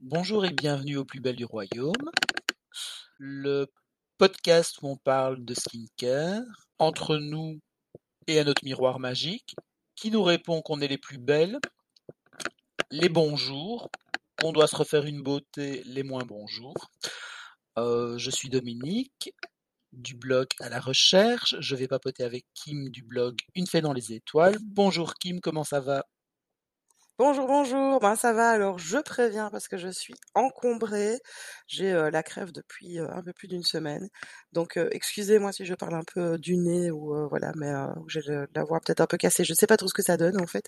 Bonjour et bienvenue au plus bel du royaume, le podcast où on parle de skincare entre nous et à notre miroir magique qui nous répond qu'on est les plus belles, les bonjours, qu'on doit se refaire une beauté, les moins bonjours. Euh, je suis Dominique du blog à la recherche. Je vais papoter avec Kim du blog Une fée dans les étoiles. Bonjour Kim, comment ça va? Bonjour, bonjour. Ben ça va. Alors je préviens parce que je suis encombrée. J'ai euh, la crève depuis euh, un peu plus d'une semaine. Donc euh, excusez-moi si je parle un peu du nez ou voilà, mais j'ai la voix peut-être un peu cassée. Je sais pas trop ce que ça donne en fait.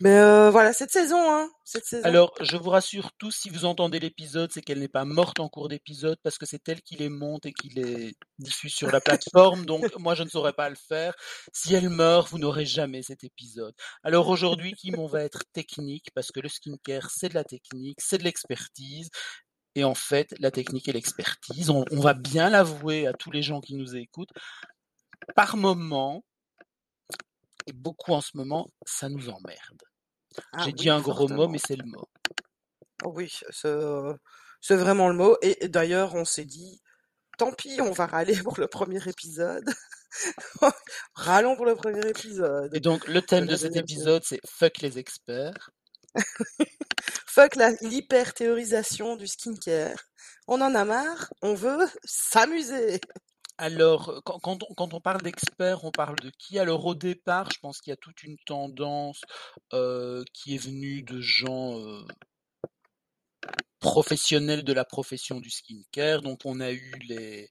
Mais voilà, cette saison, hein, cette saison. Alors je vous rassure tous, si vous entendez l'épisode, c'est qu'elle n'est pas morte en cours d'épisode parce que c'est elle qui les monte et qui les diffuse sur la plateforme. Donc moi je ne saurais pas le faire. Si elle meurt, vous n'aurez jamais cet épisode. Alors aujourd'hui, Kim, on va être technique parce que le skincare c'est de la technique, c'est de l'expertise. Et en fait, la technique et l'expertise, on, va bien l'avouer à tous les gens qui nous écoutent, par moment, et beaucoup en ce moment, ça nous emmerde. Ah J'ai oui, dit un gros mot, mais c'est le mot. Oui, c'est vraiment le mot. Et, et d'ailleurs, on s'est dit, tant pis, on va râler pour le premier épisode. Râlons pour le premier Et épisode. donc, le thème De de cet épisode, c'est Fuck les experts. Fuck l'hyper-théorisation du skincare. On en a marre, on veut s'amuser. Alors, on, quand on parle d'experts, on parle de qui? Alors, au départ, je pense qu'il y a toute une tendance euh, qui est venue de gens euh, professionnels de la profession du skincare. Donc, on a eu les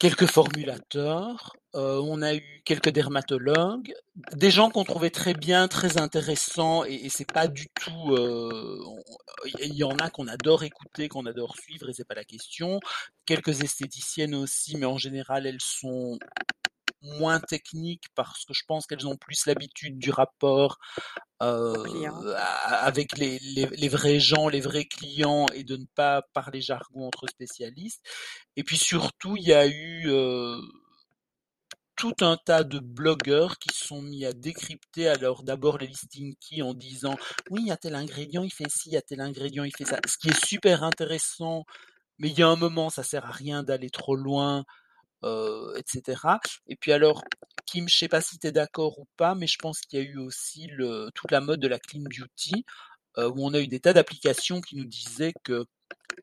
quelques formulateurs, euh, on a eu quelques dermatologues, des gens qu'on trouvait très bien, très intéressants, et, et c'est pas du tout. euh, Il y en a qu'on adore écouter, qu'on adore suivre, et c'est pas la question. Quelques esthéticiennes aussi, mais en général, elles sont moins techniques parce que je pense qu'elles ont plus l'habitude du rapport euh, avec les, les, les vrais gens, les vrais clients et de ne pas parler jargon entre spécialistes. Et puis surtout, il y a eu euh, tout un tas de blogueurs qui se sont mis à décrypter alors d'abord les listing key en disant oui, il y a tel ingrédient, il fait ci, il y a tel ingrédient, il fait ça. Ce qui est super intéressant, mais il y a un moment, ça sert à rien d'aller trop loin, euh, etc. Et puis alors, Kim, je sais pas si tu es d'accord ou pas, mais je pense qu'il y a eu aussi le, toute la mode de la clean beauty, euh, où on a eu des tas d'applications qui nous disaient que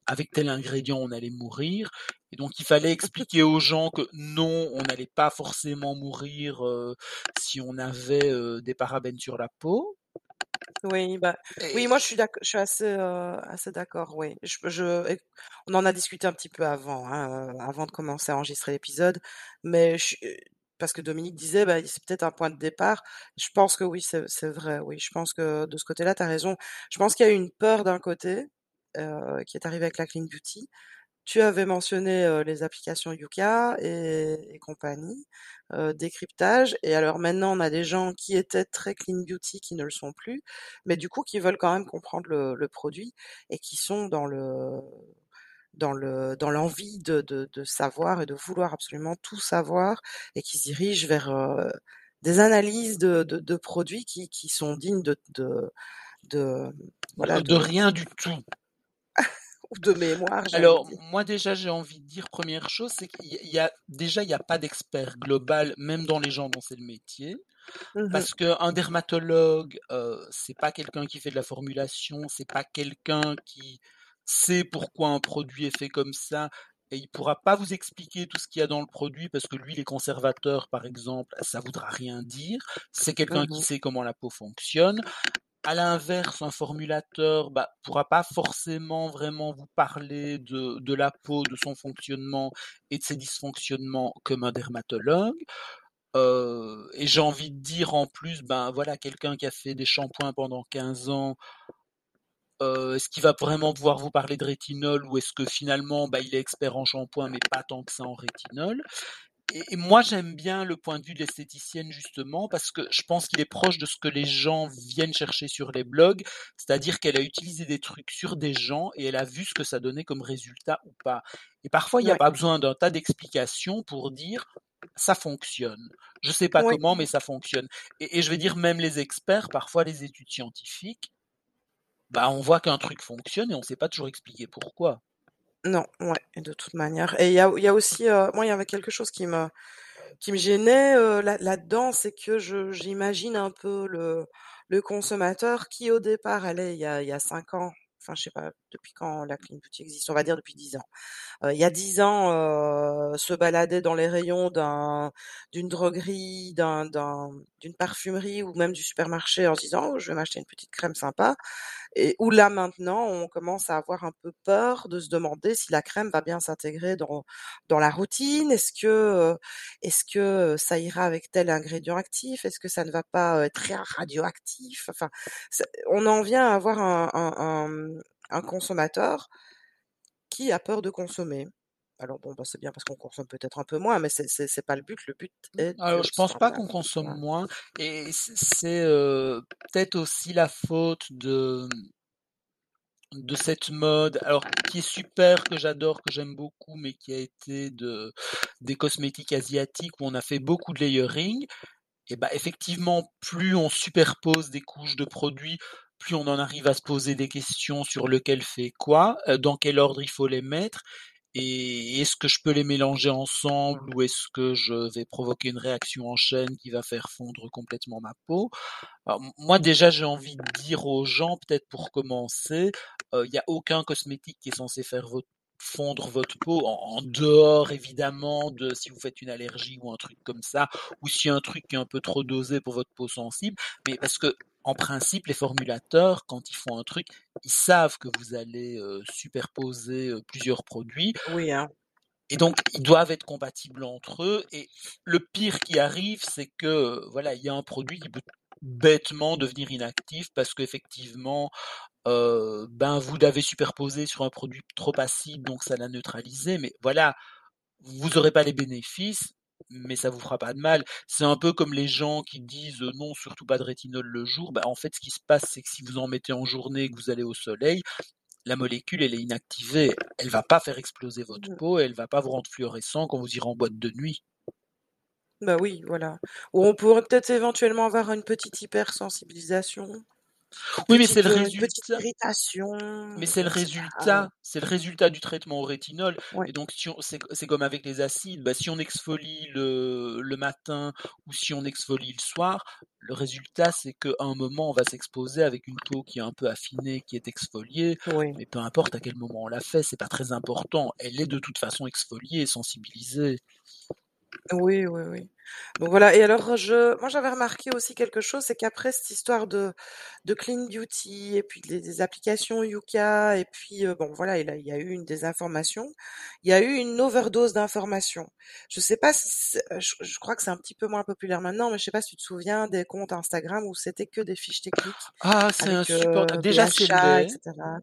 avec tel ingrédient, on allait mourir. Et donc, il fallait expliquer aux gens que non, on n'allait pas forcément mourir euh, si on avait euh, des parabènes sur la peau. Oui, bah, oui, Et moi je suis d'accord, je suis assez, euh, assez d'accord, oui. Je, je, et on en a discuté un petit peu avant, hein, euh, avant de commencer à enregistrer l'épisode, mais je, euh, parce que Dominique disait, bah, c'est peut-être un point de départ. Je pense que oui, c'est, c'est vrai, oui. Je pense que de ce côté-là, tu as raison. Je pense qu'il y a eu une peur d'un côté, euh, qui est arrivée avec la Clean Beauty. Tu avais mentionné euh, les applications Yuka et, et compagnie, euh, décryptage. Et alors maintenant, on a des gens qui étaient très clean beauty qui ne le sont plus, mais du coup qui veulent quand même comprendre le, le produit et qui sont dans le dans le dans l'envie de, de, de savoir et de vouloir absolument tout savoir et qui se dirigent vers euh, des analyses de, de, de produits qui, qui sont dignes de, de, de voilà de, rien du tout. ou de mémoire, Alors, moi déjà, j'ai envie de dire, première chose, c'est qu'il y a, déjà, il n'y a pas d'expert global, même dans les gens dont c'est le métier. Mhm. Parce qu'un dermatologue, euh, c'est pas quelqu'un qui fait de la formulation, c'est pas quelqu'un qui sait pourquoi un produit est fait comme ça, et il pourra pas vous expliquer tout ce qu'il y a dans le produit, parce que lui, les conservateurs, par exemple, ça voudra rien dire. C'est quelqu'un qui Mhm. sait comment la peau fonctionne. À l'inverse, un formulateur bah, pourra pas forcément vraiment vous parler de, la peau, de son fonctionnement et de ses dysfonctionnements comme un dermatologue. Euh, et j'ai envie de dire en plus, ben voilà, quelqu'un qui a fait des shampoings pendant 15 ans, euh, est-ce qu'il va vraiment pouvoir vous parler de rétinol ou est-ce que finalement, bah, il est expert en shampoing mais pas tant que ça en rétinol? Et moi j'aime bien le point de vue de l'esthéticienne justement parce que je pense qu'il est proche de ce que les gens viennent chercher sur les blogs, c'est-à-dire qu'elle a utilisé des trucs sur des gens et elle a vu ce que ça donnait comme résultat ou pas. Et parfois il n'y a Ouais. pas besoin d'un tas d'explications pour dire ça fonctionne. Je sais pas comment, mais ça fonctionne. Et, et je vais dire même les experts, parfois les études scientifiques, bah on voit qu'un truc fonctionne et on ne sait pas toujours expliquer pourquoi. Non, ouais, de toute manière. Et il y a, aussi, euh, moi, il y avait quelque chose qui me, gênait euh, là, là-dedans, c'est que j'imagine un peu le, consommateur qui, au départ, allait il y a, il y a cinq ans, enfin, je sais pas depuis quand la Clean Beauty existe, on va dire depuis dix ans. Euh, il y a dix ans, se baladait dans les rayons d'un, d'une droguerie, d'un, d'un, d'une parfumerie ou même du supermarché en se disant, oh, je vais m'acheter une petite crème sympa. Et où là maintenant, on commence à avoir un peu peur de se demander si la crème va bien s'intégrer dans dans la routine. Est-ce que, heu, est-ce que, ça ira avec tel ingrédient actif? Est-ce que ça ne va pas, être très radioactif? Enfin, on en vient à avoir un un un, un consommateur qui a peur de consommer. Alors bon, bah, c'est bien parce qu'on consomme peut-être un peu moins, mais c'est c'est c'est pas le but. Le but est Alors, je pense pas qu'on consomme moins, et c'est euh, peut-être aussi la faute de de cette mode, alors qui est super, que j'adore, que j'aime beaucoup, mais qui a été de des cosmétiques asiatiques où on a fait beaucoup de layering. Et bah effectivement, plus on superpose des couches de produits, plus on en arrive à se poser des questions sur lequel fait quoi, dans quel ordre il faut les mettre, et est-ce que je peux les mélanger ensemble ou est-ce que je vais provoquer une réaction en chaîne qui va faire fondre complètement ma peau? Alors, moi déjà j'ai envie de dire aux gens, peut-être pour commencer, il n'y a aucun cosmétique qui est censé faire votre fondre votre peau en, en, dehors évidemment de si vous faites une allergie ou un truc comme ça ou si un truc est un peu trop dosé pour votre peau sensible mais parce que en principe les formulateurs quand ils font un truc ils savent que vous allez euh, superposer euh, plusieurs produits Oui, hein. et donc ils doivent être compatibles entre eux et le pire qui arrive c'est que voilà il y a un produit qui peut bêtement devenir inactif parce qu'effectivement euh, ben vous l'avez superposé sur un produit trop acide, donc ça l'a neutralisé. Mais voilà, vous n'aurez pas les bénéfices, mais ça vous fera pas de mal. C'est un peu comme les gens qui disent euh, non, surtout pas de rétinol le jour. Ben, en fait, ce qui se passe, c'est que si vous en mettez en journée et que vous allez au soleil, la molécule, elle est inactivée. Elle va pas faire exploser votre peau, elle va pas vous rendre fluorescent quand vous irez en boîte de nuit. Bah oui, voilà. Ou on pourrait peut-être éventuellement avoir une petite hypersensibilisation. Oui, mais c'est le euh, résultat. petite irritation, Mais c'est le résultat, c'est le résultat du traitement au rétinol. Ouais. Et donc, si c'est, comme avec les acides, bah, si on exfolie le, le matin ou si on exfolie le soir, le résultat, c'est qu'à un moment, on va s'exposer avec une peau qui est un peu affinée, qui est exfoliée. Mais peu importe à quel moment on l'a fait, c'est pas très important. Elle est de toute façon exfoliée, sensibilisée. Oui, oui, oui. Donc voilà. Et alors, je, moi, j'avais remarqué aussi quelque chose, c'est qu'après cette histoire de, de Clean Beauty et puis des, des applications Yuka et puis euh, bon, voilà, il, a, il y a eu une désinformation. Il y a eu une overdose d'informations. Je sais pas si, c'est- euh, je, je crois que c'est un petit peu moins populaire maintenant, mais je sais pas si tu te souviens des comptes Instagram où c'était que des fiches techniques Ah, c'est avec insupportable. euh, Déjà, c'est etc.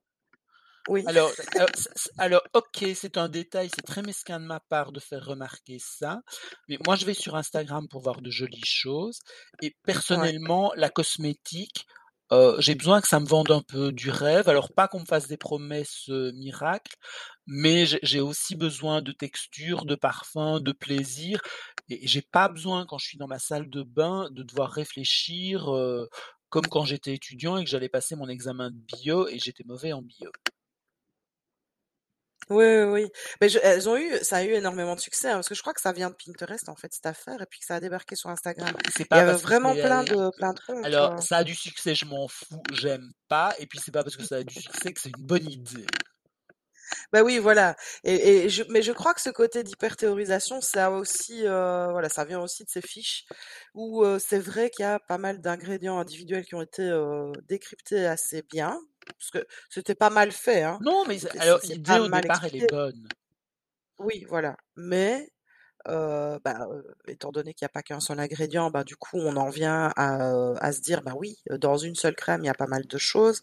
Oui. Alors, c- alors, ok, c'est un détail, c'est très mesquin de ma part de faire remarquer ça, mais moi je vais sur Instagram pour voir de jolies choses, et Ouais. personnellement, la cosmétique, euh, j'ai besoin que ça me vende un peu du rêve, alors pas qu'on me fasse des promesses euh, miracles, mais j'ai j'ai aussi besoin de texture, de parfum, de plaisir, et j'ai pas besoin quand je suis dans ma salle de bain de devoir réfléchir euh, comme quand j'étais étudiant et que j'allais passer mon examen de bio et j'étais mauvais en bio. Oui, oui, oui. Mais je- elles ont eu, ça a eu énormément de succès, hein, parce que je crois que ça vient de Pinterest, en fait, cette affaire, et puis que ça a débarqué sur Instagram. C'est Il y pas avait parce que vraiment c'est plein de, plein de comptes. Alors, euh. ça a du succès, je m'en fous, j'aime pas. Et puis, c'est pas parce que ça a du succès que c'est une bonne idée. Bah oui, voilà. Et, et je, mais je crois que ce côté d'hyperthéorisation, ça a aussi, euh, voilà, ça vient aussi de ces fiches où euh, c'est vrai qu'il y a pas mal d'ingrédients individuels qui ont été euh, décryptés assez bien, parce que c'était pas mal fait, hein. Non, mais alors l'idée au départ, elle est bonne. Oui, voilà. Mais euh, bah, euh, étant donné qu'il n'y a pas qu'un seul ingrédient, bah, du coup, on en vient à, euh, à se dire, bah oui, dans une seule crème, il y a pas mal de choses,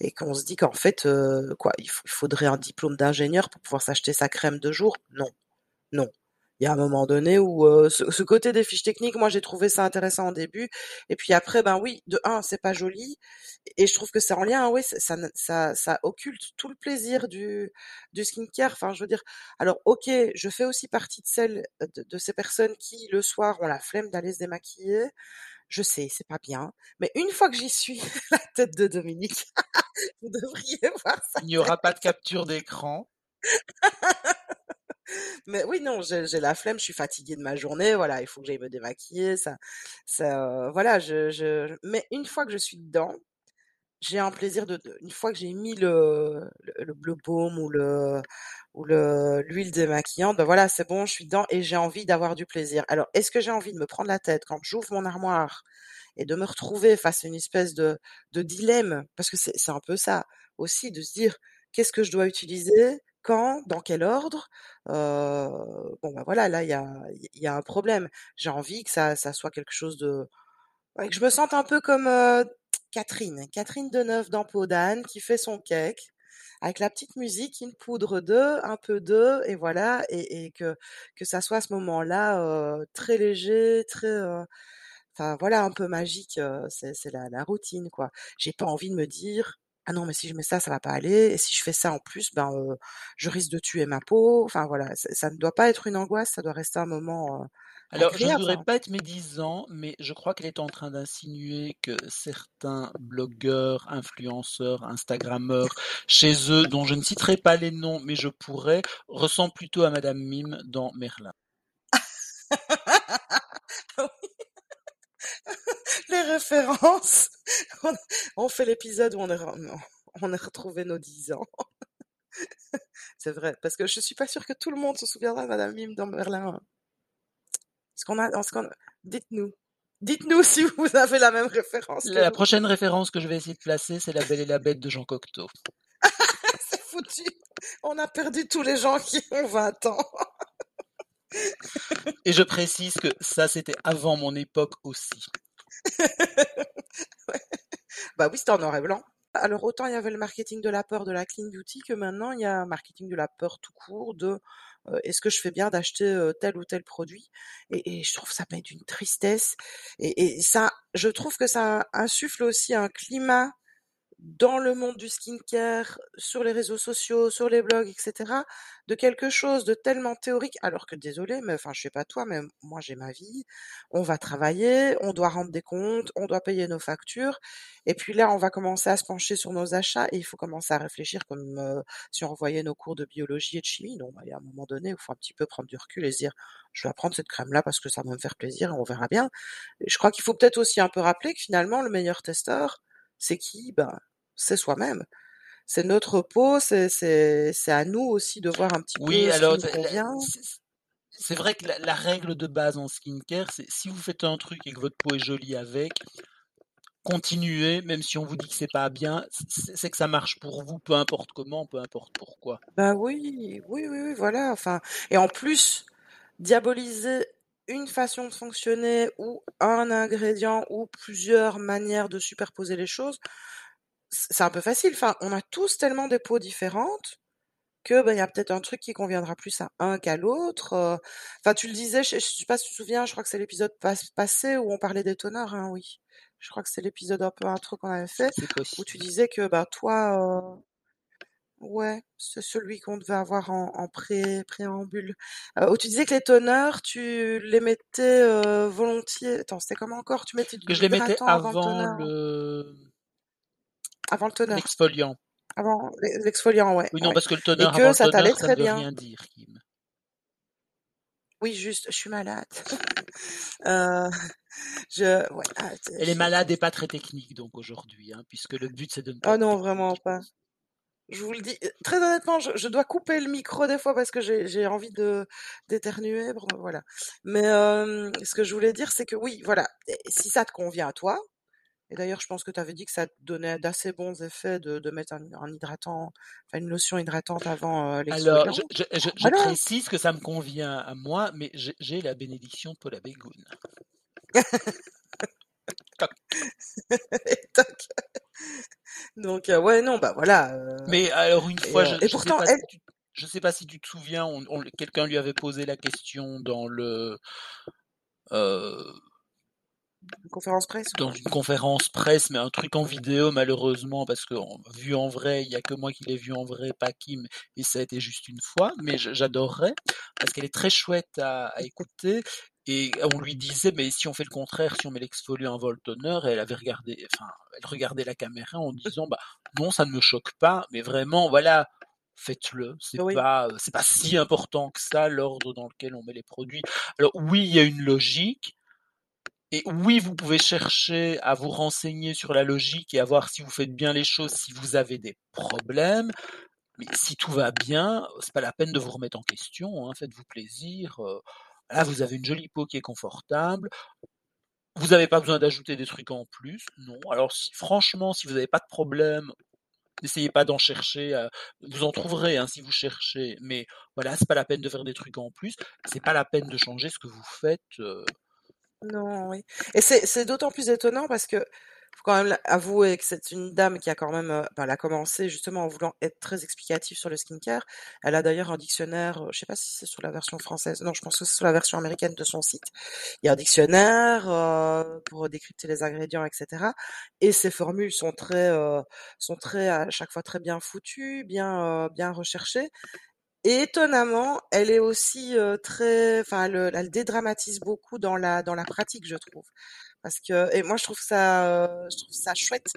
et qu'on se dit qu'en fait, euh, quoi, il faudrait un diplôme d'ingénieur pour pouvoir s'acheter sa crème de jour? Non, non. Il y a un moment donné où euh, ce, ce côté des fiches techniques, moi j'ai trouvé ça intéressant au début, et puis après, ben oui, de un, c'est pas joli, et je trouve que c'est en lien, oui, ça, ça, ça, ça occulte tout le plaisir du, du skincare. Enfin, je veux dire, alors ok, je fais aussi partie de celles de, de ces personnes qui le soir ont la flemme d'aller se démaquiller. Je sais, c'est pas bien, mais une fois que j'y suis, la tête de Dominique, vous devriez voir ça. Il n'y aura pas de capture d'écran. Mais oui, non, j'ai la flemme, je suis fatiguée de ma journée, voilà, il faut que j'aille me démaquiller, ça, ça, voilà, je, mais une fois que je suis dedans, j'ai un plaisir de, une fois que j'ai mis le, le, baume ou le, ou le, l'huile démaquillante, ben voilà, c'est bon, je suis dedans et j'ai envie d'avoir du plaisir. Alors, est-ce que j'ai envie de me prendre la tête quand j'ouvre mon armoire et de me retrouver face à une espèce de, de dilemme? Parce que c'est un peu ça aussi, de se dire, qu'est-ce que je dois utiliser? Quand? Dans quel ordre? Bon, ben voilà, là, il y a, un problème. J'ai envie que ça, soit quelque chose de, que je me sente un peu comme Catherine, Catherine Deneuve dans Peau qui fait son cake avec la petite musique, une poudre d'œuf, un peu d'œuf et voilà et, que que ça soit à ce moment-là très léger, très enfin voilà un peu magique. c'est c'est la, la routine quoi. J'ai pas envie de me dire ah non mais si je mets ça ça va pas aller et si je fais ça en plus ben euh, je risque de tuer ma peau. Enfin voilà ça, ça ne doit pas être une angoisse, ça doit rester un moment euh, Alors, je ne voudrais Enfin, pas être médisant, mais je crois qu'elle est en train d'insinuer que certains blogueurs, influenceurs, instagrammeurs, chez eux, dont je ne citerai pas les noms, mais je pourrais, ressemblent plutôt à Madame Mime dans Merlin. références. On, fait l'épisode où on, a retrouvé nos 10 ans. C'est vrai, parce que je suis pas sûre que tout le monde se souviendra de Madame Mime dans Merlin. Qu'on a, qu'on Dites-nous. Dites-nous si vous avez la même référence La nous. prochaine référence que je vais essayer de placer, c'est La Belle et la Bête de Jean Cocteau. C'est foutu. On a perdu tous les gens qui ont 20 ans. Et je précise que ça, c'était avant mon époque aussi. Bah oui, c'était en noir et blanc. Alors autant il y avait le marketing de la peur de la clean beauty que maintenant il y a un marketing de la peur tout court de euh, est-ce que je fais bien d'acheter euh, tel ou tel produit? Et, je trouve ça met d'une tristesse et ça je trouve que ça insuffle aussi un climat dans le monde du skincare, sur les réseaux sociaux, sur les blogs, etc., de quelque chose de tellement théorique, alors que désolé, mais enfin, je sais pas toi, mais moi j'ai ma vie, on va travailler, on doit rendre des comptes, on doit payer nos factures, et puis là, on va commencer à se pencher sur nos achats, et il faut commencer à réfléchir comme euh, si on revoyait nos cours de biologie et de chimie. Donc, il y a un moment donné, il faut un petit peu prendre du recul et se dire, je vais prendre cette crème-là parce que ça va me faire plaisir, et on verra bien. Je crois qu'il faut peut-être aussi un peu rappeler que finalement, le meilleur testeur, c'est qui? Ben, c'est soi-même. C'est notre peau, c'est à nous aussi de voir un petit Oui, peu ce qui alors, nous convient. c'est vrai que la, la règle de base en skincare, c'est si vous faites un truc et que votre peau est jolie avec, continuez, même si on vous dit que c'est pas bien, c'est que ça marche pour vous, peu importe comment, peu importe pourquoi. Bah oui, oui, oui, oui, voilà. Enfin, et en plus, diaboliser une façon de fonctionner ou un ingrédient ou plusieurs manières de superposer les choses, c'est un peu facile. Enfin, on a tous tellement des peaux différentes que ben il y a peut-être un truc qui conviendra plus à un qu'à l'autre. euh. Enfin, tu le disais, je, je sais pas si tu te souviens, je crois que c'est l'épisode pas- passé où on parlait des toners, hein, oui. Je crois que c'est l'épisode un peu intro qu'on avait fait, où tu disais que bah toi, euh, ouais, c'est celui qu'on devait avoir en, en pré, préambule, euh, où tu disais que les toners, tu les mettais volontiers. Attends, c'était comment encore? Tu mettais de Que je les mettais avant avant le avant le toner, l'exfoliant. avant l'exfoliant, ouais, Oui, non, ouais. parce que le toner avant que ça t'allait ça très veut bien. rien dire, Kim. Oui, juste, je suis malade. Euh, je, ouais, ah, Elle est malade et pas très technique, donc, aujourd'hui, hein, puisque le but, c'est de ne pas Oh non, vraiment pas. Je vous le dis, euh, très honnêtement, je, je dois couper le micro des fois parce que j'ai envie de d'éternuer, bon, voilà. Mais euh, ce que je voulais dire, c'est que oui, voilà, si ça te convient à toi, et d'ailleurs, je pense que tu avais dit que ça donnait d'assez bons effets de, de mettre un, un hydratant, enfin une lotion hydratante avant euh, Alors, je, je- je- je Voilà. précise que ça me convient à moi, mais j'ai la bénédiction Paula Bégoun. Et. Donc euh, ouais, non, bah voilà. euh, Mais alors, une et, fois, euh, je, et je sais pourtant, pas elle, si tu, je sais pas si tu te souviens, on on quelqu'un lui avait posé la question dans le, Une conférence presse, dans une conférence presse, mais un truc en vidéo malheureusement parce qu'en vu en vrai, il y a que moi qui l'ai vu en vrai, pas Kim et ça a été juste une fois, mais j'adorerais parce qu'elle est très chouette à à écouter et on lui disait: «Mais si on fait le contraire, si on met l'exfoliant en Volt-Toner?» et elle avait regardé enfin, elle regardait la caméra en disant: «Bah, non, ça ne me choque pas, mais vraiment, voilà, faites-le. C'est Oui. pas, c'est pas si important que ça, l'ordre dans lequel on met les produits». Alors oui, il y a une logique et oui, vous pouvez chercher à vous renseigner sur la logique et à voir si vous faites bien les choses, si vous avez des problèmes, mais si tout va bien, c'est pas la peine de vous remettre en question, hein, faites-vous plaisir, heu, là, vous avez une jolie peau qui est confortable. Vous avez pas besoin d'ajouter des trucs en plus, non. Alors si franchement, si vous avez pas de problème, n'essayez pas d'en chercher, heu, vous en trouverez, hein, si vous cherchez, mais voilà, c'est pas la peine de faire des trucs en plus. C'est pas la peine de changer ce que vous faites, heu Non, oui et c'est d'autant plus étonnant parce que faut quand même avouer que c'est une dame qui a quand même, bah, elle a commencé justement en voulant être très explicative sur le skincare. Elle a d'ailleurs un dictionnaire, heu, je sais pas si c'est sur la version française, non, je pense que c'est sur la version américaine de son site. Il y a un dictionnaire, heu, pour décrypter les ingrédients et cetera et ses formules sont très, sont très à chaque fois très bien foutues, bien, bien recherchées et étonnamment, elle est aussi, heu, très enfin, elle dédramatise beaucoup dans la dans la pratique, je trouve. Parce que et moi je trouve ça, je trouve ça chouette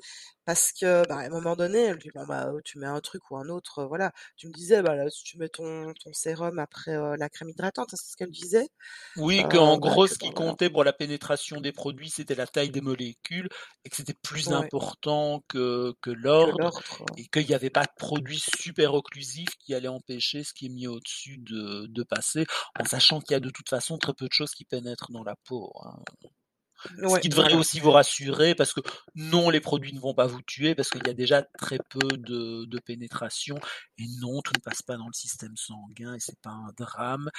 parce que, bah, à un moment donné, elle dit: «Bon, bah, heu, tu mets un truc ou un autre», voilà. Tu me disais, bah, là, si tu mets ton ton sérum après, la crème hydratante, hein, c'est ce qu'elle disait? Oui, qu'en bah, gros, que ce qui comptait pour la pénétration des produits, c'était la taille des molécules et que c'était plus Ouais. important que que l'ordre et qu'il y avait pas de produit super occlusif qui allait empêcher ce qui est mis au-dessus de de passer, en sachant qu'il y a de toute façon très peu de choses qui pénètrent dans la peau, hein. Ce qui devrait aussi vous rassurer parce que non, les produits ne vont pas vous tuer parce qu'il y a déjà très peu de de pénétration et non, tout ne passe pas dans le système sanguin et c'est pas un drame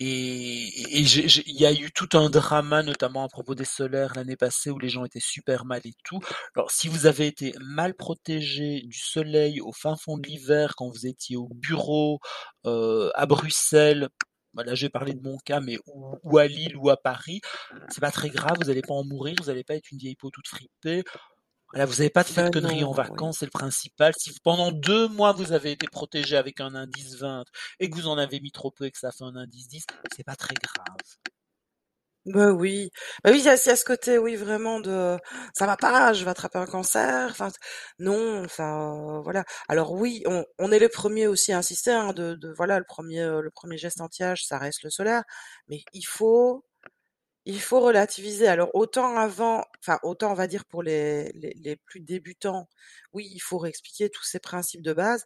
et il y a eu tout un drama, notamment à propos des solaires l'année passée où les gens étaient super mal et tout. Alors si vous avez été mal protégé du soleil au fin fond de l'hiver quand vous étiez au bureau, heu, à Bruxelles, là je vais parler de mon cas, mais ou ou à Lille ou à Paris, c'est pas très grave, vous allez pas en mourir, vous allez pas être une vieille peau toute fripée. Voilà, vous avez pas de Bah, conneries en oui. vacances, c'est le principal. Si pendant 2 mois vous avez été protégé avec un indice 20 et que vous en avez mis trop peu et que ça fait un indice 10, c'est pas très grave. Bah, oui. Bah, oui, il y a ce côté, oui, vraiment de: «Ça va pas, je vais attraper un cancer», enfin, non, enfin, voilà. Alors oui, on est les premiers aussi à insister, hein, de voilà, le premier er le 1er geste anti-âge, ça reste le solaire, mais il faut il faut relativiser. Alors autant avant enfin, autant on va dire pour les les les plus débutants, oui, il faut réexpliquer tous ces principes de base,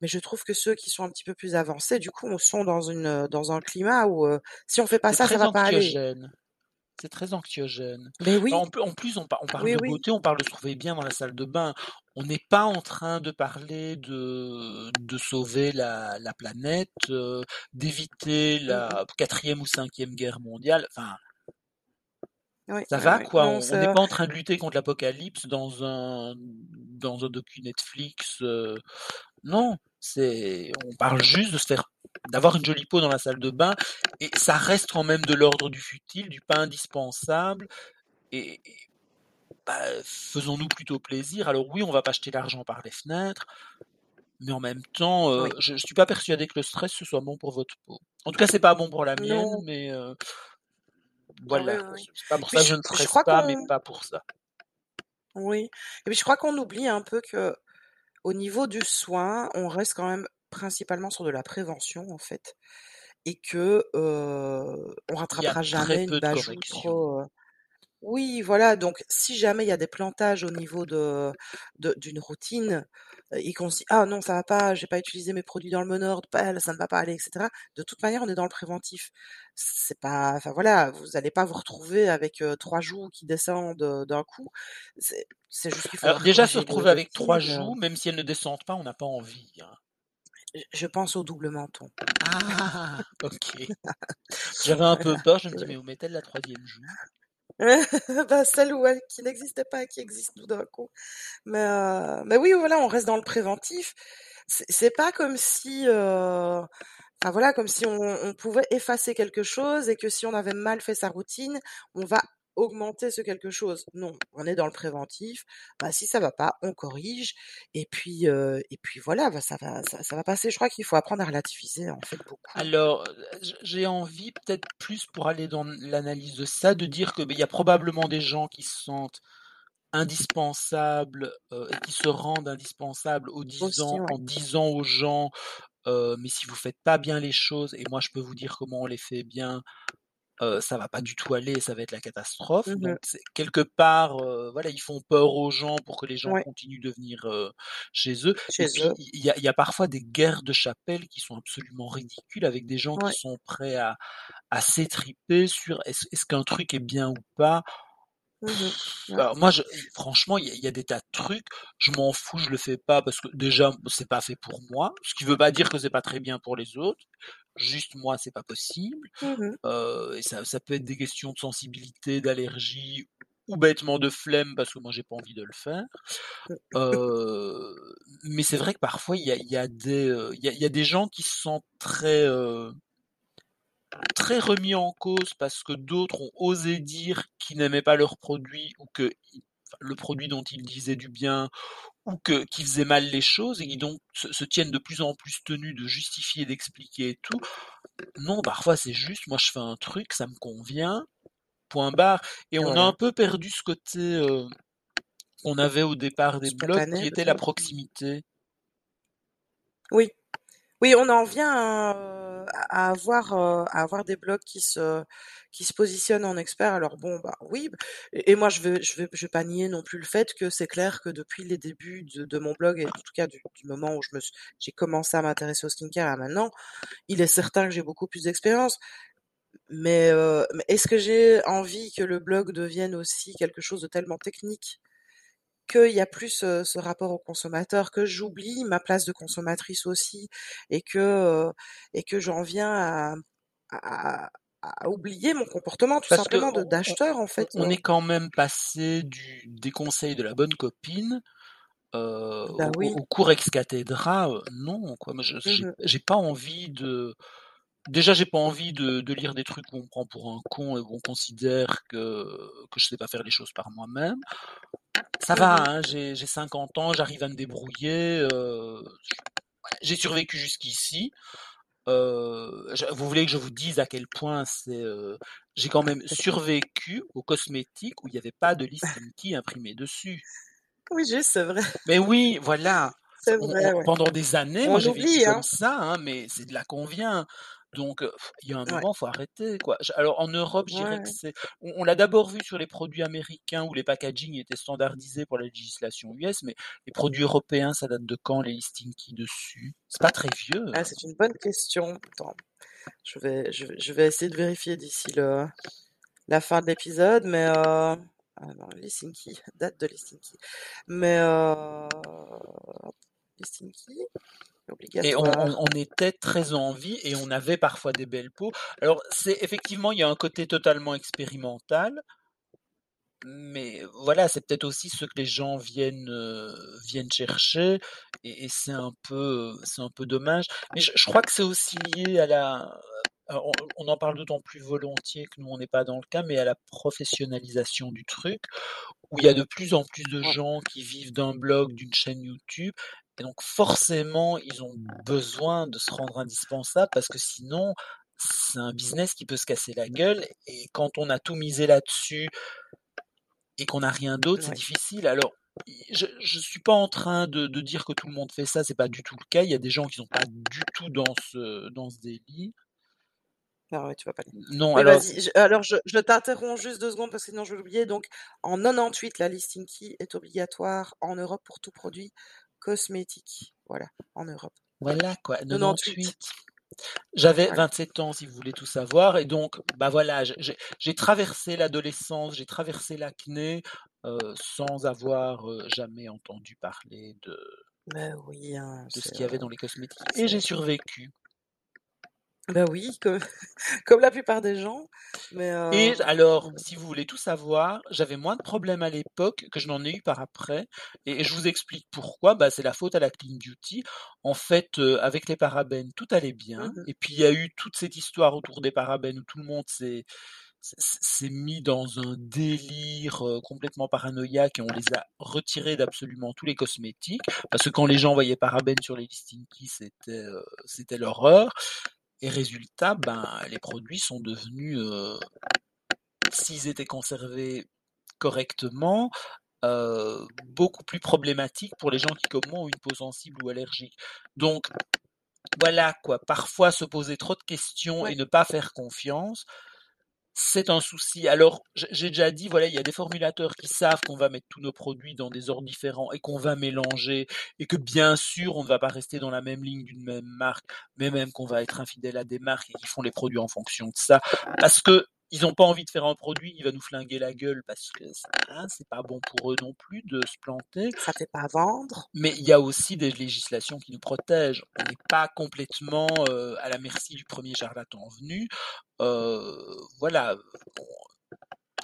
mais je trouve que ceux qui sont un petit peu plus avancés, du coup, sont dans une, dans un climat où, si on fait pas ça, ça va pas aller. anxiogène. C'est très anxiogène. Beh, En oui. p en plus, on par on parle Oui, de oui. beauté, on parle de se trouver bien dans la salle de bain. On n'est pas en train de parler de de sauver la la planète, d'éviter Mmh mh. la 4e ou 5e guerre mondiale, enfin Oui, ça va quoi, Non, on n'est pas en train de lutter contre l'apocalypse dans un dans un docu Netflix, non, c'est on parle juste de se faire d'avoir une jolie peau dans la salle de bain et ça reste quand même de l'ordre du futile, du pas indispensable et et bah, faisons-nous plutôt plaisir. Alors oui, on va pas jeter l'argent par les fenêtres, mais en même temps, Oui. heu, je je suis pas persuadé que le stress, ce soit bon pour votre peau. En tout cas, c'est pas bon pour la mienne, Non. mais heu Ah voilà oui, quoi, oui. c'est pas pour ça que je je ne je stresse crois pas, mais pas pour ça. Oui et puis je crois qu'on oublie un peu qu'au niveau du soin, on reste quand même principalement sur de la prévention, en fait et que, heu, on rattrapera jamais une corrections. trop, heu oui, voilà, donc si jamais il y a des plantages au niveau de de d'une routine, heu et qu'on se dit: «Ah non, ça va pas, j'ai pas utilisé mes produits dans le bon ordre, bah, ça ne va pas aller» et cetera. De toute manière, on est dans le préventif. C'est pas enfin voilà, vous allez pas vous retrouver avec, 3 joues qui descendent, d'un coup. C'est c'est juste qu'il Alors faudra déjà se corriger le retrouver le avec 3 tir, heu joues, même si elles ne descendent pas, on n'a pas envie, hein. Je je pense au double menton. Ah! OK. J'avais un peu peur, je me dis: je «Mais où met-elle la 3e joue?» Bah, celle où elle qui n'existait pas qui existe tout d'un coup. Mais heu, mais oui, voilà, on reste dans le préventif. c'est pas comme si, enfin voilà, comme si on on pouvait effacer quelque chose et que si on avait mal fait sa routine, on va augmenter ce quelque chose. Non, on est dans le préventif. Bah, si ça va pas, on corrige et puis, heu et puis voilà, bah, ça va ça ça va passer. Je crois qu'il faut apprendre à relativiser, en fait, beaucoup. Alors, j'ai envie peut-être plus pour aller dans l'analyse de ça, de dire que, beh, il y a probablement des gens qui se sentent indispensables, heu et qui se rendent indispensables Aussi, ouais. en disant aux gens, heu: «Mais si vous faites pas bien les choses et moi je peux vous dire comment on les fait bien, heu, ça va pas du tout aller, ça va être la catastrophe». Mmh Donc quelque part, heu, voilà, ils font peur aux gens pour que les gens Ouais, continuent de venir, heu, chez eux. Il y a il y a parfois des guerres de chapelle qui sont absolument ridicules avec des gens qui sont prêts à à s'étriper sur est-ce est-ce qu'un truc est bien ou pas. Mmh. Alors moi, je, franchement, il y, y a des tas de trucs, je m'en fous, je le fais pas parce que déjà, c'est pas fait pour moi, ce qui veut pas dire que c'est pas très bien pour les autres. Juste moi, c'est pas possible. Mmh Euh, et ça, ça peut être des questions de sensibilité, d'allergie ou bêtement de flemme parce que moi j'ai pas envie de le faire. Euh, mais c'est vrai que parfois il y a, y a des, euh, il y a, y a des gens qui se sentent très euh, très remis en cause parce que d'autres ont osé dire qu'ils n'aimaient pas leur produit ou que le produit dont ils disaient du bien ou que qu'ils faisaient mal les choses et qui donc se, se tiennent de plus en plus tenus de justifier, d'expliquer et tout. Non, parfois c'est juste, moi je fais un truc, ça me convient, point barre. Et on a un peu perdu ce côté euh, qu'on avait au départ des blogs, qui était la proximité. Oui. Oui, on en vient à, à avoir, euh, à avoir des blogs qui se, qui se positionnent en experts. Alors bon, bah oui. Et, moi, je vais, je vais, je vais pas nier non plus le fait que c'est clair que depuis les débuts de, de mon blog et en tout cas du, du moment où je me, j'ai commencé à m'intéresser au skincare à maintenant, il est certain que j'ai beaucoup plus d'expérience. Mais, euh, est-ce que j'ai envie que le blog devienne aussi quelque chose de tellement technique? Qu'il y a plus ce, ce rapport au consommateur, que j'oublie ma place de consommatrice aussi, et que et que j'en viens à, à, à oublier mon comportement tout Parce simplement de d'acheteur en on- fait. on est quand même passé du, des conseils de la bonne copine euh, Bah au, oui. au cours ex cathedra, euh, non, quoi. Moi, je- j'ai Mhm. j'ai pas envie de. Déjà, j'ai pas envie de, de lire des trucs où on me prend pour un con et où on considère que, que je sais pas faire les choses par moi-même. Ça va, Mhm. hein, j'ai j'ai 50 ans, j'arrive à me débrouiller. euh, j'ai survécu jusqu'ici. Euh, vous voulez que je vous dise à quel point c'est. euh, j'ai quand même survécu aux cosmétiques où il n'y avait pas de listing key imprimé dessus. Oui, juste, c'est vrai, Mais oui, voilà. c'est On- on- vrai, ouais. pendant des années, moi On j'ai vécu comme hein. ça, hein, mais c'est de là qu'on vient. Donc, il y a un Ouais, moment, faut arrêter, quoi. Alors, en Europe, je dirais que ouais. c'est. On, on l'a d'abord vu sur les produits américains où les packaging étaient standardisés pour la législation US, mais les produits européens, ça date de quand les listing key dessus? C'est pas très vieux. Ah, hein. c'est une bonne question. Attends, je vais, je vais, je vais essayer de vérifier d'ici le, la fin de l'épisode, mais euh... ah non, Helsinki, date de Helsinki. Mais euh... Helsinki, Et on, on- obligatoire. on était très en vie et on avait parfois des belles peaux. Alors, c'est effectivement, il y a un côté totalement expérimental, mais voilà, c'est peut-être aussi ce que les gens viennent euh, viennent chercher et, et c'est un peu c'est un peu dommage. Mais je, je crois que c'est aussi lié à la alors, on, on en parle d'autant plus volontiers que nous on n'est pas dans le cas, mais à la professionnalisation du truc où il y a de plus en plus de gens qui vivent d'un blog, d'une chaîne YouTube. Et donc forcément, ils ont besoin de se rendre indispensable parce que sinon, c'est un business qui peut se casser la gueule. Et quand on a tout misé là-dessus et qu'on n'a rien d'autre, c'est ouais. difficile. Alors, je ne suis pas en train de, de dire que tout le monde fait ça, c'est pas du tout le cas. Il y a des gens qui sont pas du tout dans ce, dans ce délire. Ah ouais, tu vas pas. Non, je- alors, je, je t'interromps juste deux secondes parce que sinon je vais l'oublier. Donc, en 98, la listing key est obligatoire en Europe pour tout produit cosmétique. Voilà, en Europe. voilà quoi, 98. 98. J'avais Voilà. 27 ans, si vous voulez tout savoir, et donc, bah voilà, j'ai traversé l'adolescence, j'ai traversé l'acné euh, sans avoir euh, jamais entendu parler de, oui, hein, de ce qu'il y avait dans les cosmétiques, et j'ai survécu. Bah oui, comme comme la plupart des gens, mais Et alors, mmh. si vous voulez tout savoir, j'avais moins de problèmes à l'époque que je n'en ai eu par après et et je vous explique pourquoi. Bah, c'est la faute à la clean beauty. En fait, avec les parabènes, tout allait bien Mmh mh. et puis il y a eu toute cette histoire autour des parabènes où tout le monde s'est mis dans un délire, complètement paranoïaque et on les a retirés d'absolument tous les cosmétiques. Parce que quand les gens voyaient parabènes sur les listings c'était, c'était l'horreur et résultat, ben, les produits sont devenus, heu, s'ils étaient conservés correctement, heu, beaucoup plus problématiques pour les gens qui, comme moi, ont une peau sensible ou allergique. Donc voilà quoi, parfois se poser trop de questions et ne pas faire confiance, c'est un souci. Alors, j'ai déjà dit, voilà, il y a des formulateurs qui savent qu'on va mettre tous nos produits dans des ordres différents et qu'on va mélanger et que bien sûr, on ne va pas rester dans la même ligne d'une même marque, mais même qu'on va être infidèle à des marques et qui font les produits en fonction de ça. Parce que ils ont pas envie de faire un produit qui va nous flinguer la gueule parce que hein, c'est pas bon pour eux non plus de se planter. Ça fait pas vendre. Mais il y a aussi des législations qui nous protègent. On n'est pas complètement, heu, à la merci du premier charlatan venu. Heu, voilà, bon,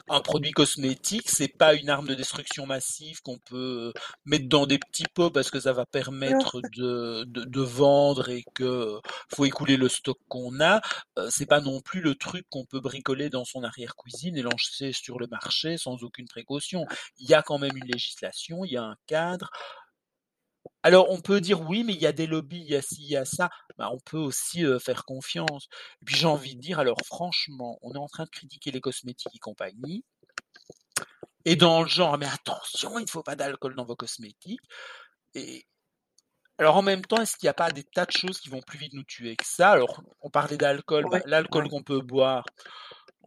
un produit cosmétique, c'est pas une arme de destruction massive qu'on peut mettre dans des petits pots parce que ça va permettre de de de vendre et que faut écouler le stock qu'on a. Heu, c'est pas non plus le truc qu'on peut bricoler dans son arrière-cuisine et lancer sur le marché sans aucune précaution. Il y a quand même une législation, il y a un cadre. Alors on peut dire: «Oui, mais il y a des lobbies, il y a ci, il y a ça». Bah, on peut aussi, faire confiance. Et puis j'ai envie de dire, alors franchement, on est en train de critiquer les cosmétiques et compagnie et dans le genre: «Mais attention, il ne faut pas d'alcool dans vos cosmétiques» et alors en même temps, est-ce qu'il y a pas des tas de choses qui vont plus vite nous tuer que ça? Alors, on parlait d'alcool, bah, l'alcool ouais. qu'on peut boire,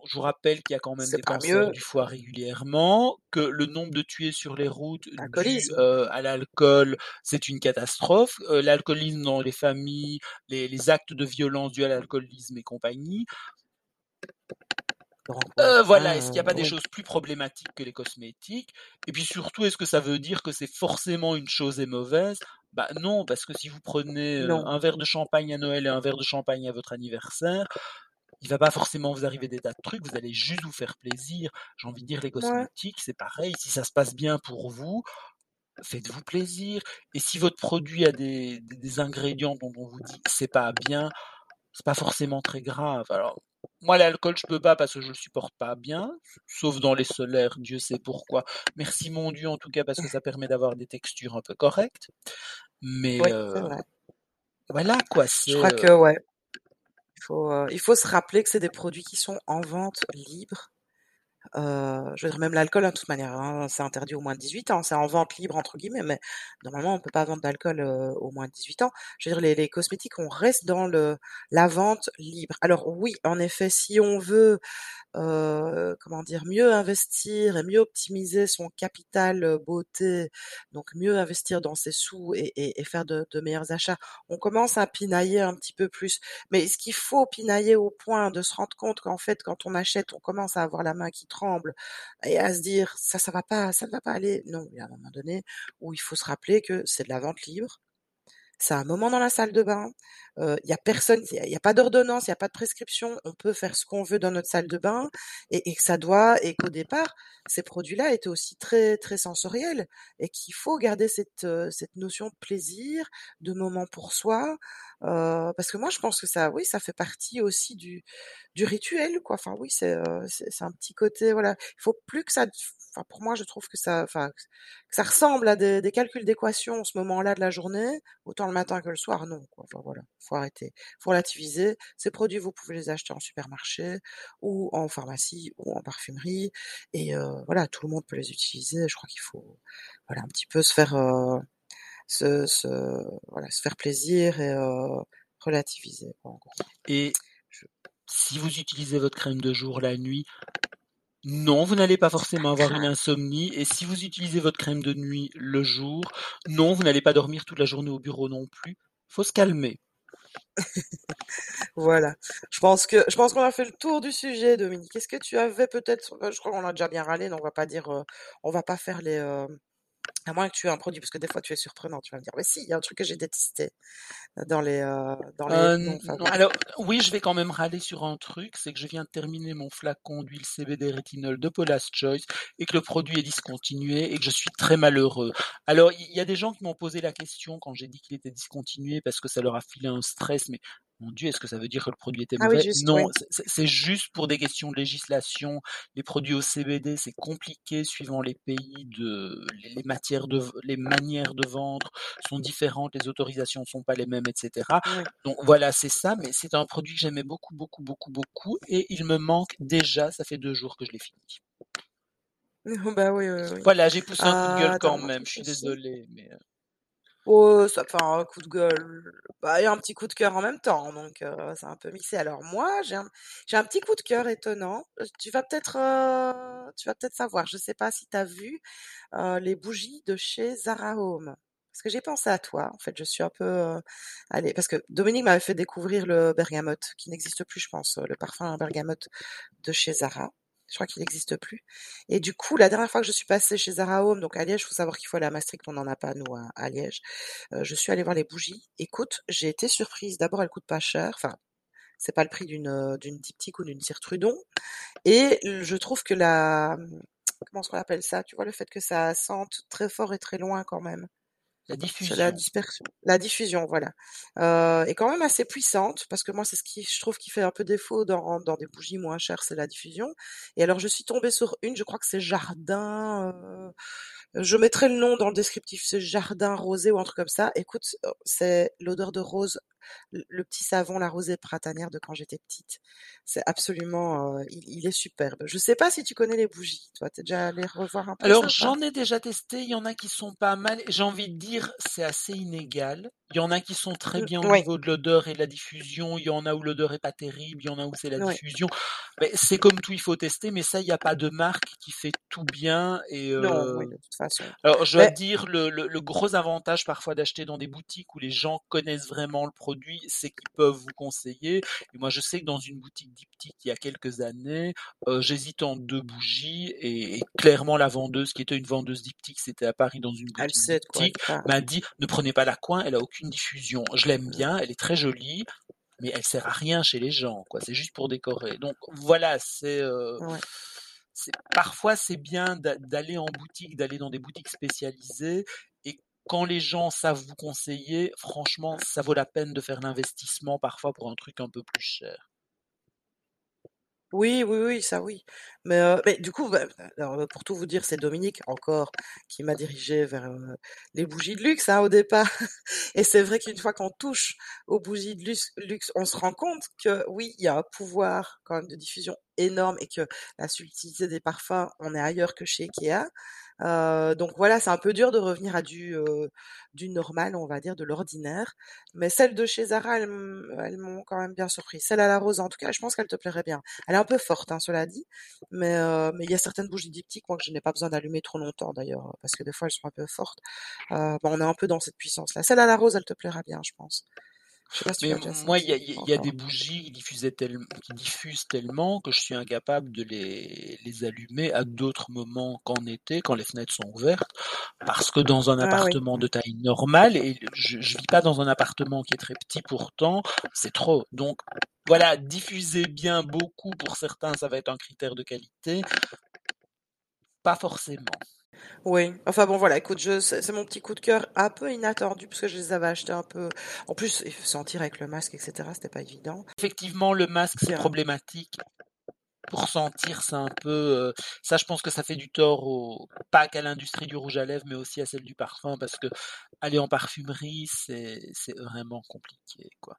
je vous rappelle qu'il y a quand même des cancers mieux. du foie régulièrement, que le nombre de tués sur les routes dus, L'alcoolisme. heu, à l'alcool, c'est une catastrophe. Heu, l'alcoolisme dans les familles, les les actes de violence dus à l'alcoolisme et compagnie. Voilà, est-ce qu'il y a pas des choses plus problématiques que les cosmétiques? Et puis surtout, est-ce que ça veut dire que c'est forcément une chose est mauvaise? Bah non, parce que si vous prenez, Non. un verre de champagne à Noël et un verre de champagne à votre anniversaire, il va pas forcément vous arriver des tas de trucs, vous allez juste vous faire plaisir. J'ai envie de dire les Ouais. cosmétiques, c'est pareil, si ça se passe bien pour vous, faites-vous plaisir. Et si votre produit a des des des ingrédients dont on vous dit: «C'est pas bien», c'est pas forcément très grave. Alors, moi l'alcool je peux pas parce que je le supporte pas bien, sauf dans les solaires, Dieu sait pourquoi. Merci mon Dieu en tout cas parce que ça permet d'avoir des textures un peu correctes. Mais Oui, vrai. voilà quoi, Je crois que ouais, il faut, heu, il faut se rappeler que c'est des produits qui sont en vente libre. Heu, je veux dire même l'alcool, hein, de toute manière, hein, c'est interdit aux moins de 18 ans. C'est en «vente libre» entre guillemets, mais normalement on peut pas vendre d'alcool, heu, aux moins de 18 ans. Je veux dire les les cosmétiques, on reste dans le la vente libre. Alors oui, en effet, si on veut heu, comment dire? Mieux investir et mieux optimiser son capital, heu, beauté, donc mieux investir dans ses sous et et et faire de de meilleurs achats. On commence à pinailler un petit peu plus. Mais est-ce qu'il faut pinailler au point de se rendre compte qu'en fait, quand on achète, on commence à avoir la main qui tremble et à se dire: «Ça, ça va pas ça ne va pas aller». Non, il y a un moment donné où il faut se rappeler que c'est de la vente libre c'est un moment dans la salle de bain, il y a personne il y a pas d'ordonnance, il y a pas de prescription, on peut faire ce qu'on veut dans notre salle de bain et que ça doit et qu'au départ, ces produits-là étaient aussi très, très sensoriels et qu'il faut garder cette, cette notion de plaisir, de moment pour soi, heu, parce que moi je pense que ça oui, ça fait partie aussi du du rituel quoi. Enfin oui, c'est, c'est un petit côté voilà, il faut plus que ça enfin pour moi je trouve que ça enfin que ça ressemble à des des calculs d'équations, ce moment-là de la journée, autant le matin que le soir, non, quoi. Enfin voilà, faut arrêter, faut relativiser. Ces produits, vous pouvez les acheter en supermarché ou en pharmacie ou en parfumerie et heu, voilà, tout le monde peut les utiliser. Je crois qu'il faut, voilà, un petit peu se faire, heu, se se voilà, se faire plaisir et heu, relativiser, quoi, en gros. et Je si vous utilisez votre crème de jour la nuit, non, vous n'allez pas forcément avoir une insomnie et si vous utilisez votre crème de nuit le jour, non, vous n'allez pas dormir toute la journée au bureau non plus. Faut se calmer. Voilà. Je pense que je pense qu'on a fait le tour du sujet, Dominique. Est-ce que tu avais peut-être, heu, je crois qu'on a déjà bien râlé, donc on va pas dire, heu, on va pas faire les, À moins que tu aies un produit, parce que des fois tu es surprenant, tu vas me dire: «Mais si, il y a un truc que j'ai détesté dans les, heu, dans les Heu, noms non, favoris». alors oui, je vais quand même râler sur un truc, c'est que je viens de terminer mon flacon d'huile CBD rétinol de Paula's Choice et que le produit est discontinué et que je suis très malheureux. Alors il y a des gens qui m'ont posé la question quand j'ai dit qu'il était discontinué parce que ça leur a filé un stress, mais mon Dieu, est-ce que ça veut dire que le produit était Ah oui, mauvais? juste, Non, oui. c'est juste pour des questions de législation. Les produits au CBD, c'est compliqué suivant les pays de les les matières de les manières de vendre sont différentes, les autorisations sont pas les mêmes, et cetera. Oui. Donc voilà, c'est ça, mais c'est un produit que j'aimais beaucoup, beaucoup, beaucoup, beaucoup et il me manque déjà, ça fait 2 jours que je l'ai fini. Bah oui, oui, oui. Voilà, j'ai poussé un coup de Ah, gueule attends, quand même, je suis réfléchisse. désolé, mais, heu Oh, ça enfin un coup de gueule, bah et un petit coup de cœur en même temps, donc heu, c'est un peu mixé. Alors moi, j'ai un petit coup de cœur étonnant. Tu vas peut-être, tu vas peut-être savoir. Je sais pas si tu as vu, les bougies de chez Zara Home? Parce que j'ai pensé à toi, en fait, je suis un peu, allée parce que Dominique m'avait fait découvrir le bergamote, qui n'existe plus, je pense, le parfum bergamote de chez Zara. Je crois qu'il n'existe plus et du coup, la dernière fois que je suis passée chez Zara Home, donc à Liège, faut savoir qu'il faut aller à Maastricht, on n'en a pas nous à Liège. Heu, je suis allée voir les bougies. Écoute, j'ai été surprise. D'abord, elles coûtent pas cher, enfin, c'est pas le prix d'une, heu, d'une diptyque ou d'une cire Trudon et je trouve que la, comment qu'on appelle ça? Tu vois, le fait que ça sente très fort et très loin quand même. La la diffusion. dispersion la diffusion, voilà, heu, est quand même assez puissante parce que moi, c'est ce qui je trouve qui fait un peu défaut dans dans des bougies moins chères, c'est la diffusion et alors je suis tombée sur une, je crois que c'est Jardin, heu, je mettrai le nom dans le descriptif, c'est Jardin rosé ou un truc comme ça. Écoute, heu, c'est l'odeur de rose, le petit savon, la rosée printanière de quand j'étais petite. C'est absolument, heu, il il est superbe. Je sais pas si tu connais les bougies, toi? Tu es déjà allée revoir un peu Alors j'en ai déjà testé, il y en a qui sont pas mal. J'ai envie de dire, c'est assez inégal. Il y en a qui sont très Mmh, bien au oui, niveau de l'odeur et de la diffusion, il y en a où l'odeur est pas terrible, il y en a où c'est la oui. diffusion. Mais c'est comme tout, il faut tester, mais ça, il y a pas de marque qui fait tout bien et Non, heu, oui, de toute façon. alors je dois Mais dire le le le gros avantage parfois d'acheter dans des boutiques où les gens connaissent vraiment le produit, c'est qu'ils peuvent vous conseiller et moi je sais que dans une boutique diptyque il y a quelques années, heu, j'hésitais entre 2 bougies et et clairement la vendeuse qui était une vendeuse diptyque, c'était à Paris dans une boutique elle diptyque, m'a dit: «Ne prenez pas la coin, elle a aucune diffusion». Je l'aime bien, elle est très jolie, mais elle sert à rien chez les gens, quoi. C'est juste pour décorer. Donc voilà, c'est, Ouais. c'est parfois c'est bien d'a d'aller en boutique, d'aller dans des boutiques spécialisées quand les gens savent vous conseiller, franchement, ça vaut la peine de faire l'investissement parfois pour un truc un peu plus cher. Oui, oui, oui, ça oui. Mais, mais du coup, bah, heu, pour tout vous dire, c'est Dominique, encore, qui m'a dirigée vers, heu, les bougies de luxe, hein, au départ. Et c'est vrai qu'une fois qu'on touche aux bougies de luxe on se rend compte que oui, il y a un pouvoir quand de diffusion énorme et que la subtilité des parfums, on est ailleurs que chez Ikea. Heu, donc voilà, c'est un peu dur de revenir à du, heu, du normal, on va dire, de l'ordinaire. Mais celles de chez Zara, elles m'ont quand même bien surprise. Celle à la rose, en tout cas, je pense qu'elle te plairait bien. Elle est un peu forte, hein, cela dit, mais heu, mais il y a certaines bougies diptyques, moi, que je n'ai pas besoin d'allumer trop longtemps d'ailleurs, parce que des fois elles sont un peu fortes. Heu, bah, on est un peu dans cette puissance-là. Celle à la rose, elle te plaira bien, je pense. Mais moi, il y a, y des bougies qui, diffusaient tellement, qui diffusent tellement que je suis incapable de les, les allumer à d'autres moments qu'en été, quand les fenêtres sont ouvertes, parce que dans un Ah oui. appartement de taille normale, et je, je vis pas dans un appartement qui est très petit pourtant, c'est trop. Donc voilà, diffuser bien beaucoup pour certains, ça va être un critère de qualité, pas forcément. Oui, enfin bon voilà, écoute, je c'est mon petit coup de cœur un peu inattendu parce que je les avais achetés un peu en plus, sentir avec le masque et cetera, c'était pas évident. Effectivement, le masque, c'est problématique. Pour sentir, c'est un peu, heu, ça je pense que ça fait du tort au pas qu'à l'industrie du rouge à lèvres, mais aussi à celle du parfum parce qu'aller en parfumerie, c'est c'est vraiment compliqué, quoi.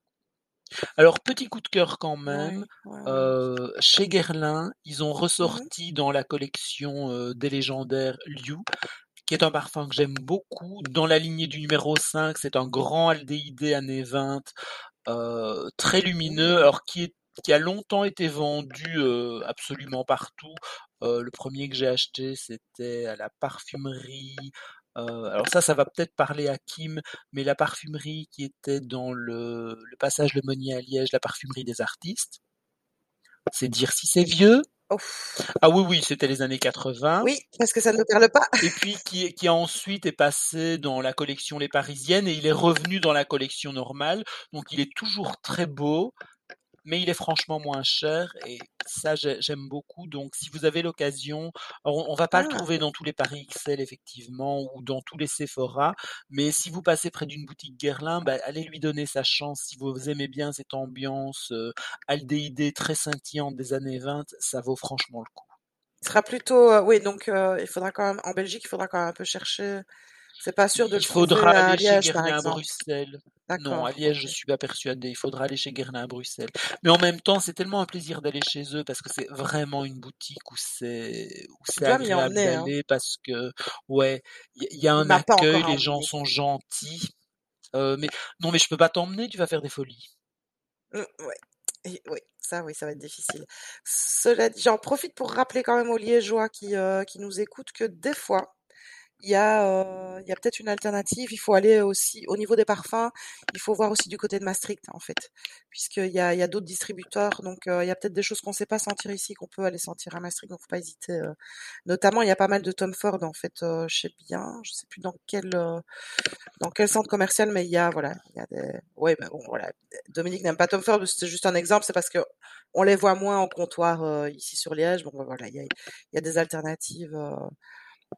Alors petit coup de cœur quand même, ouais, ouais, ouais. heu, chez Guerlain, ils ont Mmh mh. ressorti dans la collection, heu, des légendaires Liu, qui est un parfum que j'aime beaucoup. Dans la lignée du numéro 5, c'est un grand aldéhyde années 20, heu, très lumineux, Mmh. alors qui est qui a longtemps été vendu, absolument partout. Le premier que j'ai acheté, c'était à la parfumerie, heu, alors ça, ça va peut-être parler à Kim, mais la parfumerie qui était dans le le passage Le Monnier à Liège, la parfumerie des artistes. C'est dire si c'est vieux. Ouf. Ah oui, oui, c'était les années 80. Oui, parce que ça ne parle pas. Et puis qui, qui ensuite est passé dans la collection Les Parisiennes et il est revenu dans la collection normale. Donc il est toujours très beau, mais il est franchement moins cher et ça j'aime beaucoup. Donc si vous avez l'occasion, on, on va pas le Ah. trouver dans tous les Paris XL effectivement ou dans tous les Sephora, mais si vous passez près d'une boutique Guerlain, bah, allez lui donner sa chance. Si vous aimez bien cette ambiance euh, aldéhyde très scintillante des années 20, ça vaut franchement le coup. Ce sera plutôt, euh, oui, donc euh, il faudra quand même, en Belgique, il faudra quand même un peu chercher. C'est pas sûr de Il faudra à aller chez Liège, par Guerlain à. Bruxelles. Non, à Liège, je suis pas persuadée. Il faudra aller chez Guerlain à Bruxelles. Mais en même temps, c'est tellement un plaisir d'aller chez eux parce que c'est vraiment une boutique où c'est où c'est agréable hein. d'aller parce que ouais, il y, a un accueil, les gens sont gentils. Euh, mais non, mais je peux pas t'emmener, tu vas faire des folies. Mm, ouais. Et oui, ça, oui, ça va être difficile. Cela dit, j'en profite pour rappeler quand même aux Liégeois qui, euh, qui nous écoutent que des fois, il y a, euh, a peut-être une alternative. Il faut aller aussi au niveau des parfums. Il faut voir aussi du côté de Maastricht, en fait, puisqu'il y a, y a d'autres distributeurs. Donc, euh, il y a peut-être des choses qu'on ne sait pas sentir ici qu'on peut aller sentir à Maastricht. Donc, faut pas hésiter. euh. Notamment, il y a pas mal de Tom Ford, en fait, euh, chez Bien. Je sais plus dans quel, euh, dans quel centre commercial, mais il y a, voilà, il y a des, ouais, ben bon, voilà. Dominique n'aime pas Tom Ford, c'est juste un exemple. C'est parce que on les voit moins en comptoir ici sur Liège. Bon, ben voilà, il y a, il y a des alternatives.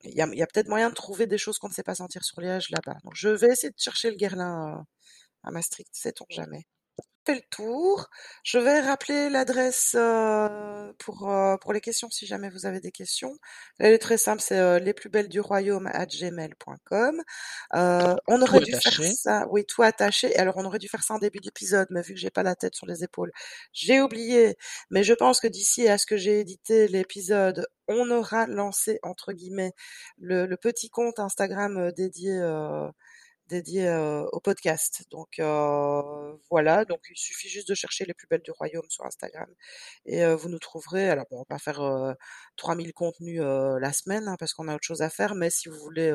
Il y a, il y a peut-être moyen de trouver des choses qu'on ne sait pas sentir sur Liège là-bas. Donc, je vais essayer de chercher le Guerlain euh, à Maastricht, sait-on jamais. Fait le tour. Je vais rappeler l'adresse euh, pour, euh, pour les questions si jamais vous avez des questions. Elle est très simple, c'est euh, les plus belles du royaume à gmail.com. Euh, on Tout aurait dû faire ça, oui, tout attaché. Alors on aurait dû faire ça en début d'épisode, mais vu que j'ai pas la tête sur les épaules, j'ai oublié. Mais je pense que d'ici à ce que j'ai édité l'épisode, on aura lancé entre guillemets le, le petit compte Instagram euh, dédié. euh, dédié euh, au podcast. Donc euh, voilà, donc il suffit juste de chercher les plus belles du royaume sur Instagram et euh, vous nous trouverez. Alors bon, on va pas faire euh, 3000 contenus la semaine hein, parce qu'on a autre chose à faire, mais si vous voulez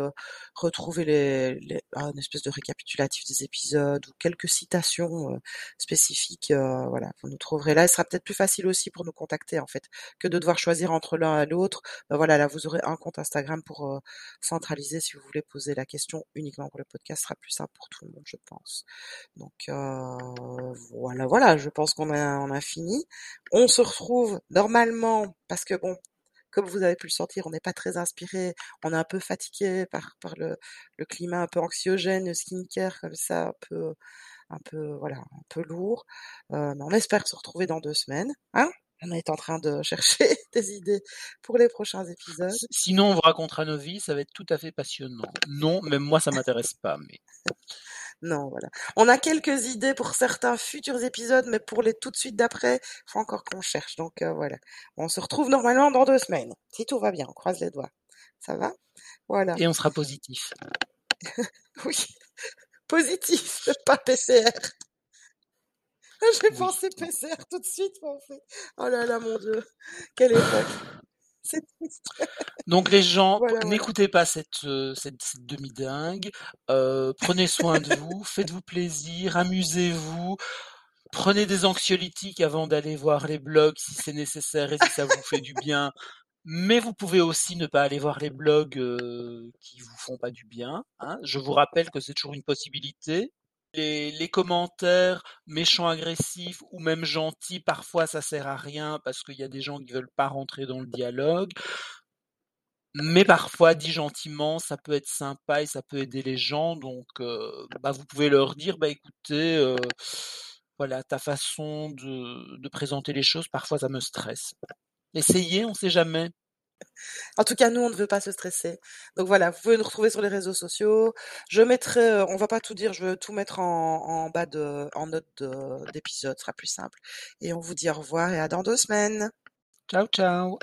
retrouver les, les une espèce de récapitulatif des épisodes ou quelques citations spécifiques, voilà, vous nous trouverez là. Il sera peut-être plus facile aussi pour nous contacter en fait que de devoir choisir entre l'un et l'autre. Ben voilà, là vous aurez un compte Instagram pour centraliser si vous voulez poser la question uniquement pour le podcast, plus simple pour tout le monde, je pense. Donc euh, voilà, voilà, je pense qu'on a, on a fini. On se retrouve normalement, parce que bon, comme vous avez pu le sentir, on n'est pas très inspiré, on est un peu fatigué par, le climat un peu anxiogène, le skincare comme ça, un peu, un peu, voilà, un peu lourd. Euh, mais on espère se retrouver dans deux semaines, hein? On est en train de chercher des idées pour les prochains épisodes. Sinon, on vous racontera nos vies, ça va être tout à fait passionnant. Non, même moi, ça m'intéresse pas, mais. Non, voilà. On a quelques idées pour certains futurs épisodes, mais pour les tout de suite d'après, faut encore qu'on cherche. Donc euh, voilà. On se retrouve normalement dans deux semaines. Si tout va bien, on croise les doigts. Ça va? Voilà. Et on sera positif. Oui. Positif, pas PCR. J'ai Oui. pensé PCR tout de suite, en fait. Oh là là, mon Dieu. Quelle époque. C'est triste. Donc les gens, Voilà, n'écoutez pas cette, euh, cette, cette demi-dingue. Euh, prenez soin de vous, faites-vous plaisir, amusez-vous. Prenez des anxiolytiques avant d'aller voir les blogs si c'est nécessaire et si ça vous fait du bien. Mais vous pouvez aussi ne pas aller voir les blogs euh, qui vous font pas du bien. hein. Je vous rappelle que c'est toujours une possibilité. Les, commentaires méchants, agressifs ou même gentils, parfois ça sert à rien parce qu'il y a des gens qui veulent pas rentrer dans le dialogue. Mais parfois, dit gentiment, ça peut être sympa et ça peut aider les gens. Donc, euh, bah, vous pouvez leur dire, bah écoutez, euh, voilà, ta façon de, de présenter les choses, parfois ça me stresse. Essayez, on sait jamais. En tout cas, nous, on ne veut pas se stresser. Donc voilà, vous pouvez nous retrouver sur les réseaux sociaux. Je mettrai, euh, on va pas tout dire, je vais tout mettre en, bas de, en note de- d'épisode, ce sera plus simple. Et on vous dit au revoir et à dans deux semaines. Ciao, ciao.